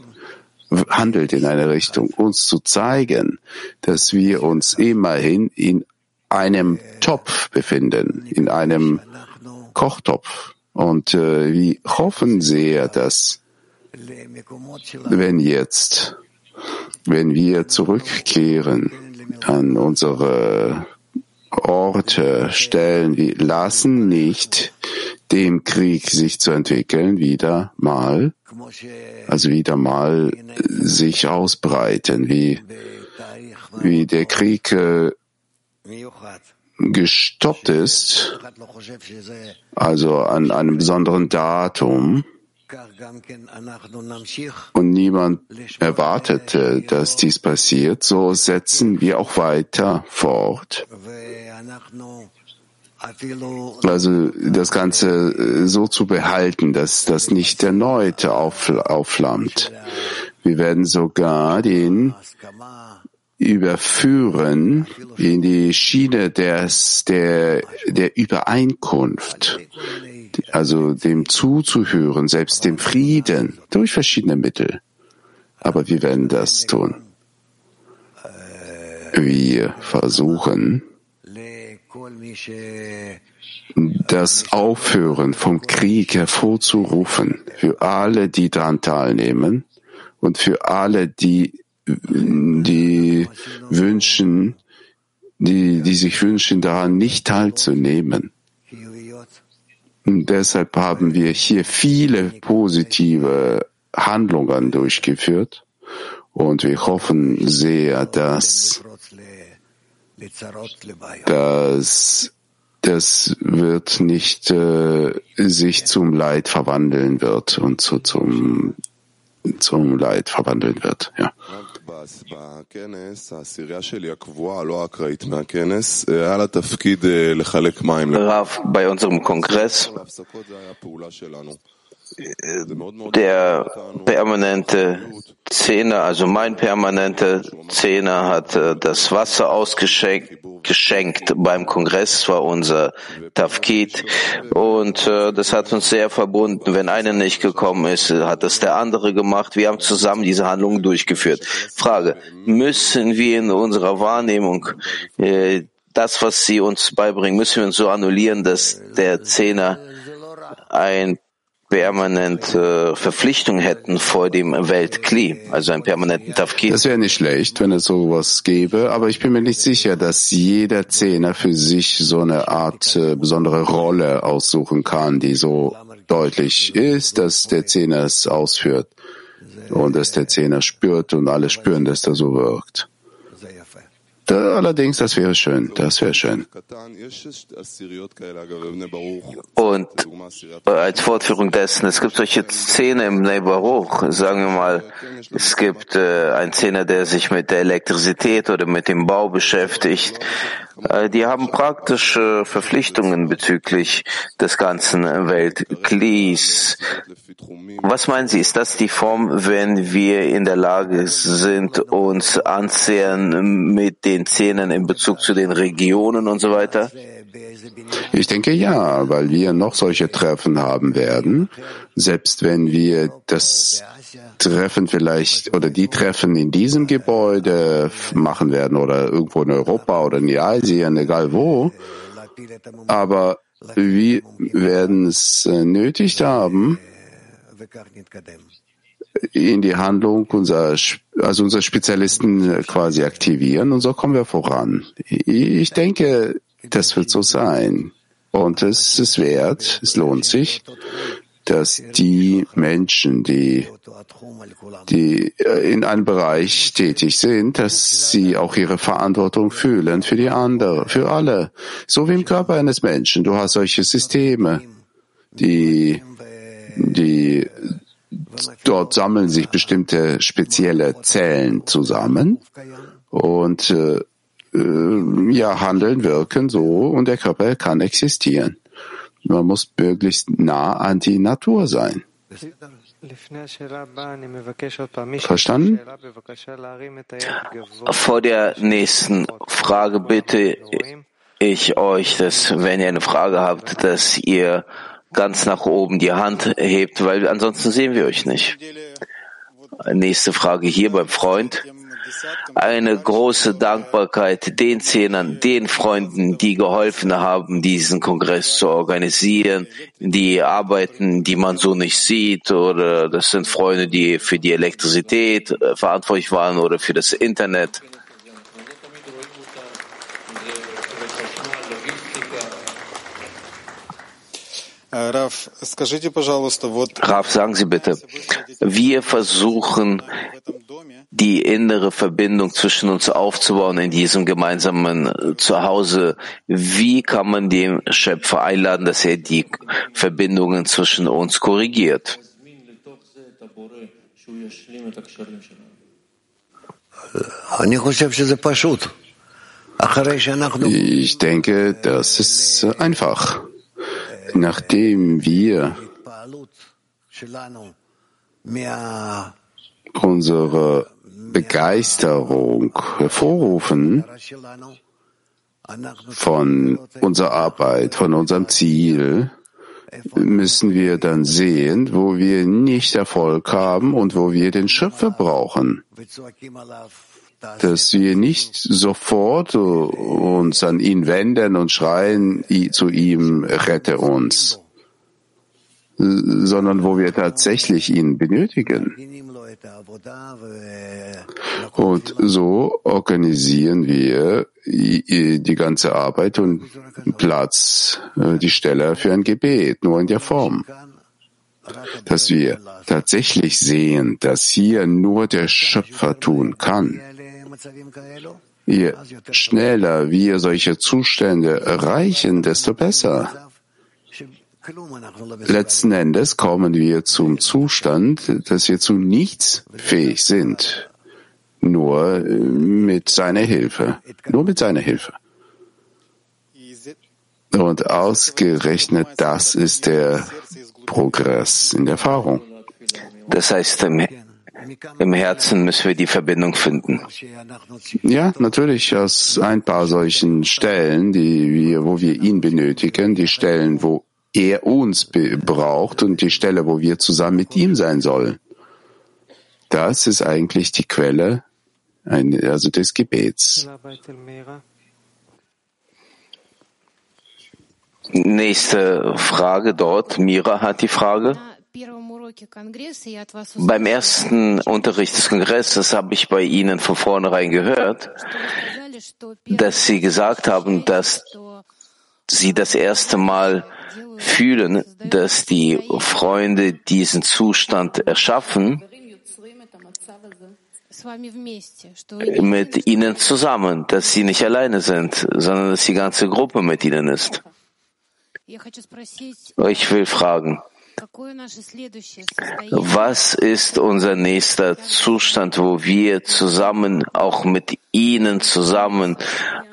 handelt in eine Richtung, uns zu zeigen, dass wir uns immerhin in einem Topf befinden, in einem Kochtopf. Und äh, wir hoffen sehr, dass wenn jetzt, wenn wir zurückkehren, an unsere Orte stellen. Wir lassen nicht dem Krieg sich zu entwickeln, wieder mal, also wieder mal sich ausbreiten, wie, wie der Krieg äh, gestoppt ist, also an einem besonderen Datum, und niemand erwartete, dass dies passiert, so setzen wir auch weiter fort. Also das Ganze äh, so zu behalten, dass das nicht erneut aufflammt. Wir werden sogar den überführen in die Schiene des, der, der Übereinkunft also dem zuzuhören, selbst dem Frieden, durch verschiedene Mittel. Aber wir werden das tun. Wir versuchen, das Aufhören vom Krieg hervorzurufen für alle, die daran teilnehmen und für alle, die, die wünschen, die, die sich wünschen, daran nicht teilzunehmen. Und deshalb haben wir hier viele positive Handlungen durchgeführt und wir hoffen sehr, dass dass das wird nicht äh, sich zum Leid verwandeln wird und zu, zum, zum Leid verwandeln wird. Ja. Rav, bei unserem Kongress, der permanente Zehner, also mein permanenter Zehner hat äh, das Wasser ausgeschenkt geschenkt beim Kongress, war unser Tafkid und äh, das hat uns sehr verbunden. Wenn einer nicht gekommen ist, hat das der andere gemacht. Wir haben zusammen diese Handlungen durchgeführt. Frage, müssen wir in unserer Wahrnehmung äh, das, was sie uns beibringen, müssen wir uns so annullieren, dass der Zehner ein permanente Verpflichtung hätten vor dem Weltkli, also einen permanenten Tafkid. Das wäre nicht schlecht, wenn es sowas gäbe, aber ich bin mir nicht sicher, dass jeder Zehner für sich so eine Art äh, besondere Rolle aussuchen kann, die so deutlich ist, dass der Zehner es ausführt und dass der Zehner spürt und alle spüren, dass er so wirkt. Da, allerdings, das wäre schön, das wäre schön. Und als Fortführung dessen, es gibt solche Szene im Neighborhood, sagen wir mal, es gibt äh, einen Zehner, der sich mit der Elektrizität oder mit dem Bau beschäftigt. Äh, die haben praktische Verpflichtungen bezüglich des ganzen Weltklies. Was meinen Sie, ist das die Form, wenn wir in der Lage sind, uns anzählen mit den Zähnen in Bezug zu den Regionen und so weiter? Ich denke ja, weil wir noch solche Treffen haben werden, selbst wenn wir das Treffen vielleicht oder die Treffen in diesem Gebäude machen werden oder irgendwo in Europa oder in Asien, egal wo. Aber wir werden es äh, nötig haben, in die Handlung unserer, also unsere Spezialisten quasi aktivieren und so kommen wir voran. Ich denke, das wird so sein. Und es ist wert, es lohnt sich, dass die Menschen, die, die in einem Bereich tätig sind, dass sie auch ihre Verantwortung fühlen für die andere, für alle. So wie im Körper eines Menschen. Du hast solche Systeme, die, die dort sammeln sich bestimmte spezielle Zellen zusammen und äh, äh, ja handeln, wirken so und der Körper kann existieren. Man muss möglichst nah an die Natur sein. Verstanden? Vor der nächsten Frage bitte ich euch, dass wenn ihr eine Frage habt, dass ihr ganz nach oben die Hand hebt, weil ansonsten sehen wir euch nicht. Nächste Frage hier beim Freund eine große Dankbarkeit den Zehnern, den Freunden, die geholfen haben, diesen Kongress zu organisieren, die arbeiten, die man so nicht sieht, oder das sind Freunde, die für die Elektrizität äh, verantwortlich waren oder für das Internet. Raf, sagen Sie bitte, wir versuchen die innere Verbindung zwischen uns aufzubauen in diesem gemeinsamen äh, Zuhause. Wie kann man den Schöpfer einladen, dass er die Verbindungen zwischen uns korrigiert? Ich denke, das ist einfach. Nachdem wir unsere Begeisterung hervorrufen von unserer Arbeit, von unserem Ziel, müssen wir dann sehen, wo wir nicht Erfolg haben und wo wir den Schöpfer brauchen. Dass wir nicht sofort uns an ihn wenden und schreien zu ihm, rette uns, sondern wo wir tatsächlich ihn benötigen. Und so organisieren wir die ganze Arbeit und Platz, äh, die Stelle für ein Gebet, nur in der Form, dass wir tatsächlich sehen, dass hier nur der Schöpfer tun kann. Je schneller wir solche Zustände erreichen, desto besser. Letzten Endes kommen wir zum Zustand, dass wir zu nichts fähig sind. Nur äh, mit seiner Hilfe. Nur mit seiner Hilfe. Und ausgerechnet das ist der Progress in der Erfahrung. Das heißt, im, Herzen müssen wir die Verbindung finden. Ja, natürlich aus ein paar solchen Stellen, die wir, wo wir ihn benötigen, die Stellen, wo er uns braucht und die Stelle, wo wir zusammen mit ihm sein sollen. Das ist eigentlich die Quelle also des Gebets. Nächste Frage dort. Mira hat die Frage. Beim ersten Unterricht des Kongresses habe ich bei Ihnen von vornherein gehört, dass Sie gesagt haben, dass Sie das erste Mal fühlen, dass die Freunde diesen Zustand erschaffen, mit ihnen zusammen, dass sie nicht alleine sind, sondern dass die ganze Gruppe mit ihnen ist. Ich will fragen, was ist unser nächster Zustand, wo wir zusammen, auch mit Ihnen zusammen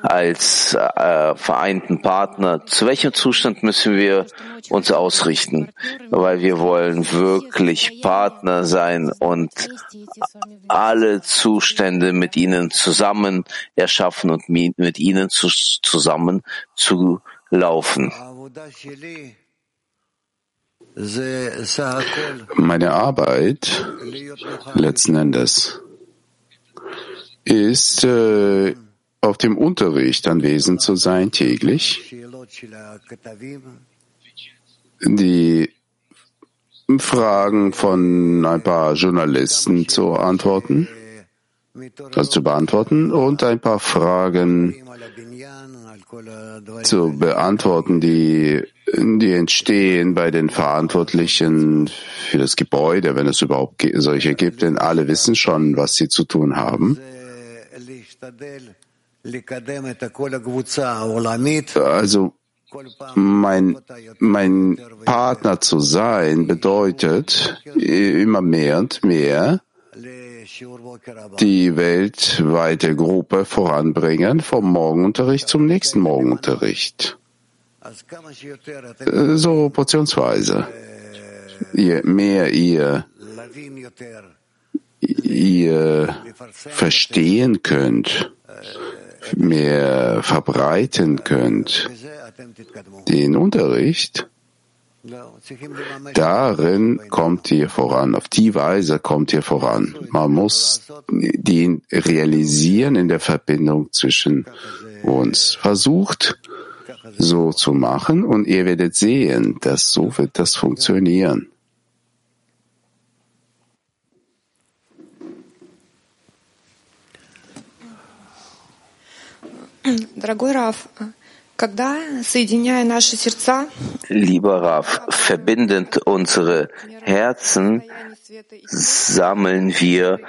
als äh, vereinten Partner, zu welchem Zustand müssen wir uns ausrichten? Weil wir wollen wirklich Partner sein und alle Zustände mit Ihnen zusammen erschaffen und mit Ihnen zu, zusammen zu laufen. Meine Arbeit letzten Endes ist, äh, auf dem Unterricht anwesend zu sein täglich, die Fragen von ein paar Journalisten zu antworten, also zu beantworten und ein paar Fragen zu beantworten, die, die entstehen bei den Verantwortlichen für das Gebäude, wenn es überhaupt solche gibt, denn alle wissen schon, was sie zu tun haben. Also mein, mein Partner zu sein bedeutet immer mehr und mehr die weltweite Gruppe voranbringen vom Morgenunterricht zum nächsten Morgenunterricht. So portionsweise. Je mehr ihr, ihr verstehen könnt, mehr verbreiten könnt, den Unterricht, Darin kommt ihr voran, auf die Weise kommt ihr voran. Man muss den realisieren in der Verbindung zwischen uns. Versucht so zu machen und ihr werdet sehen, dass so wird das funktionieren. Дорогой Раф, Lieber Raf, verbindend unsere Herzen sammeln wir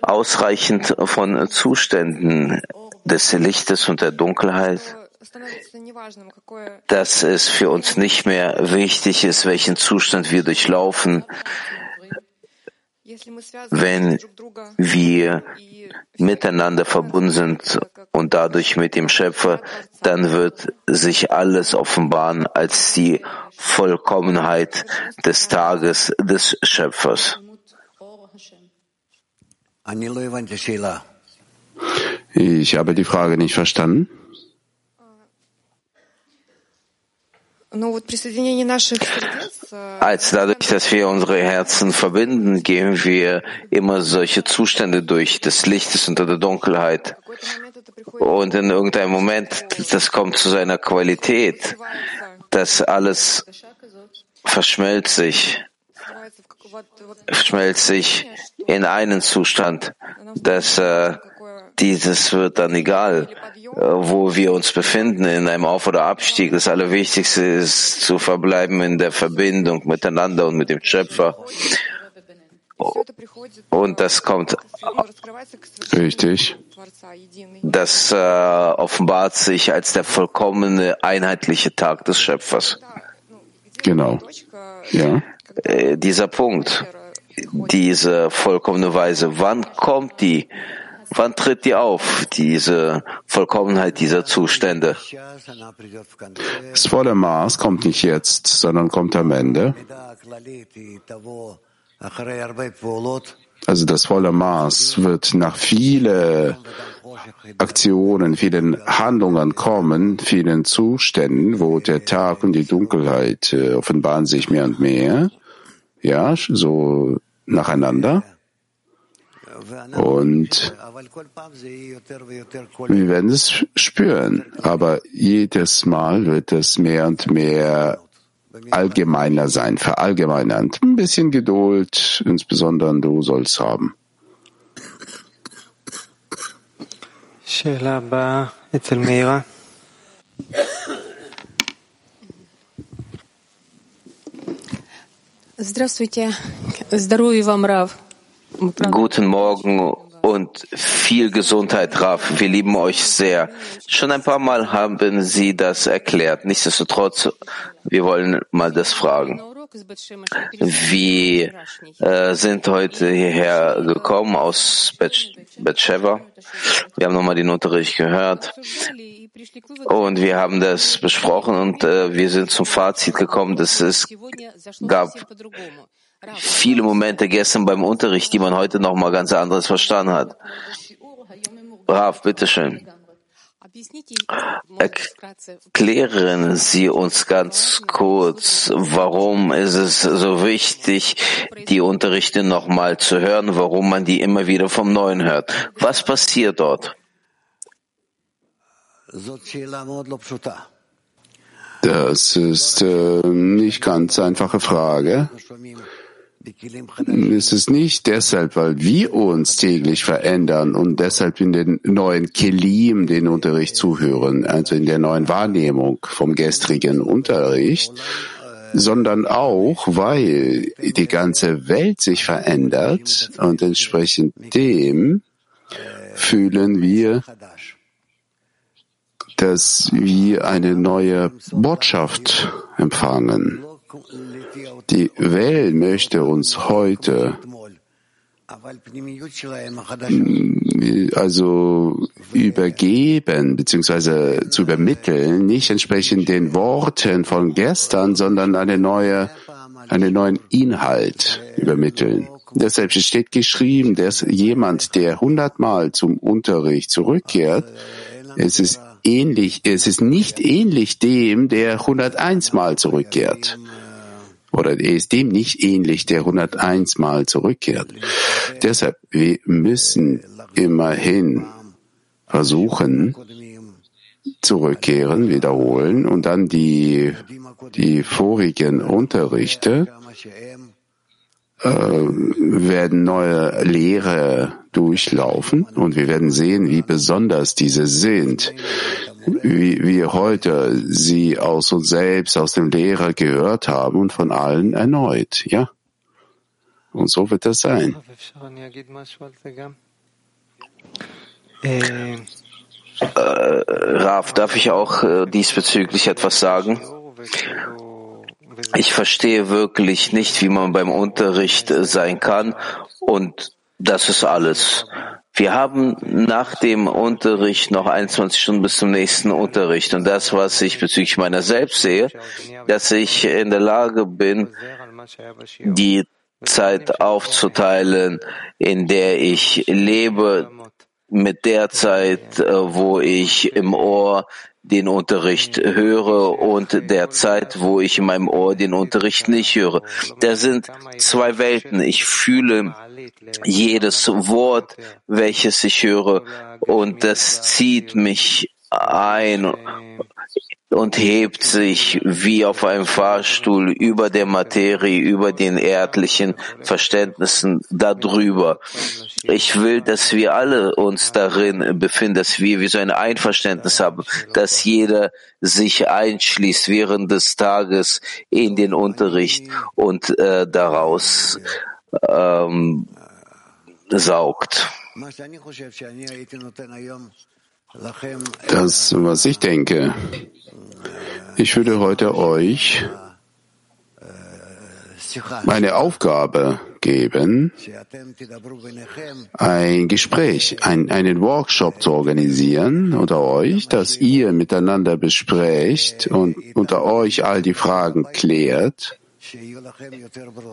ausreichend von Zuständen des Lichtes und der Dunkelheit, dass es für uns nicht mehr wichtig ist, welchen Zustand wir durchlaufen, wenn wir miteinander verbunden sind und dadurch mit dem Schöpfer, dann wird sich alles offenbaren als die Vollkommenheit des Tages des Schöpfers. Ich habe die Frage nicht verstanden. Als dadurch, dass wir unsere Herzen verbinden, gehen wir immer solche Zustände durch des Lichtes unter der Dunkelheit. Und in irgendeinem Moment, das kommt zu seiner Qualität, dass alles verschmelzt sich, verschmelzt sich in einen Zustand, dass äh, dieses wird dann egal, äh, wo wir uns befinden, in einem Auf- oder Abstieg. Das Allerwichtigste ist zu verbleiben in der Verbindung miteinander und mit dem Schöpfer. Und das kommt richtig. Das äh, offenbart sich als der vollkommene einheitliche Tag des Schöpfers. Genau. Ja. Äh, dieser Punkt, diese vollkommene Weise, wann kommt die? Wann tritt die auf, diese Vollkommenheit dieser Zustände? Das volle Maß kommt nicht jetzt, sondern kommt am Ende. Also das volle Maß wird nach vielen Aktionen, vielen Handlungen kommen, vielen Zuständen, wo der Tag und die Dunkelheit äh, offenbaren sich mehr und mehr. Ja, so nacheinander. Und wir werden es spüren, aber jedes Mal wird es mehr und mehr allgemeiner sein, verallgemeinernd. Ein bisschen Geduld, insbesondere du sollst haben. Guten Morgen und viel Gesundheit, Raf. Wir lieben euch sehr. Schon ein paar Mal haben Sie das erklärt. Nichtsdestotrotz, wir wollen mal das fragen. Wir äh, sind heute hierher gekommen aus Betsheva. Wir haben nochmal den Unterricht gehört und wir haben das besprochen und äh, wir sind zum Fazit gekommen, dass es gab viele Momente gestern beim Unterricht, die man heute nochmal ganz anderes verstanden hat. Rav, bitteschön. Erklären Sie uns ganz kurz, warum ist es so wichtig, die Unterrichte nochmal zu hören, warum man die immer wieder vom Neuen hört. Was passiert dort? Das ist äh, nicht ganz einfache Frage. Es ist nicht deshalb, weil wir uns täglich verändern und deshalb in den neuen Kelim den Unterricht zuhören, also in der neuen Wahrnehmung vom gestrigen Unterricht, sondern auch, weil die ganze Welt sich verändert und entsprechend dem fühlen wir, dass wir eine neue Botschaft empfangen. Die Welt möchte uns heute also übergeben bzw. zu übermitteln, nicht entsprechend den Worten von gestern, sondern eine neue, einen neuen Inhalt übermitteln. Deshalb steht geschrieben, dass jemand, der hundertmal zum Unterricht zurückkehrt, es ist ähnlich, es ist nicht ähnlich dem, der 101 Mal zurückkehrt. Oder er ist dem nicht ähnlich, der 101 Mal zurückkehrt. Deshalb, wir müssen immerhin versuchen, zurückkehren, wiederholen und dann die, die vorigen Unterrichte äh, werden neue Lehre durchlaufen und wir werden sehen, wie besonders diese sind, wie wir heute sie aus uns selbst, aus dem Lehrer gehört haben und von allen erneut, ja. Und so wird das sein. Äh, Raf, darf ich auch äh, diesbezüglich etwas sagen? Ich verstehe wirklich nicht, wie man beim Unterricht sein kann und das ist alles. Wir haben nach dem Unterricht noch 21 Stunden bis zum nächsten Unterricht. Und das, was ich bezüglich meiner selbst sehe, dass ich in der Lage bin, die Zeit aufzuteilen, in der ich lebe, mit der Zeit, äh, wo ich im Ohr den Unterricht höre und der Zeit, wo ich in meinem Ohr den Unterricht nicht höre. Da sind zwei Welten. Ich fühle jedes Wort, welches ich höre und das zieht mich ein und hebt sich wie auf einem Fahrstuhl über der Materie, über den erdlichen Verständnissen darüber. Ich will, dass wir alle uns darin befinden, dass wir wie so ein Einverständnis haben, dass jeder sich einschließt während des Tages in den Unterricht und äh, daraus ähm, saugt. Das, was ich denke, ich würde heute euch meine Aufgabe geben, ein Gespräch, ein, einen Workshop zu organisieren unter euch, dass ihr miteinander besprecht und unter euch all die Fragen klärt,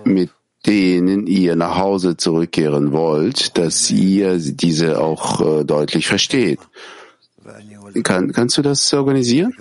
mit denen ihr nach Hause zurückkehren wollt, dass ihr diese auch äh, deutlich versteht. Kann, kannst du das organisieren?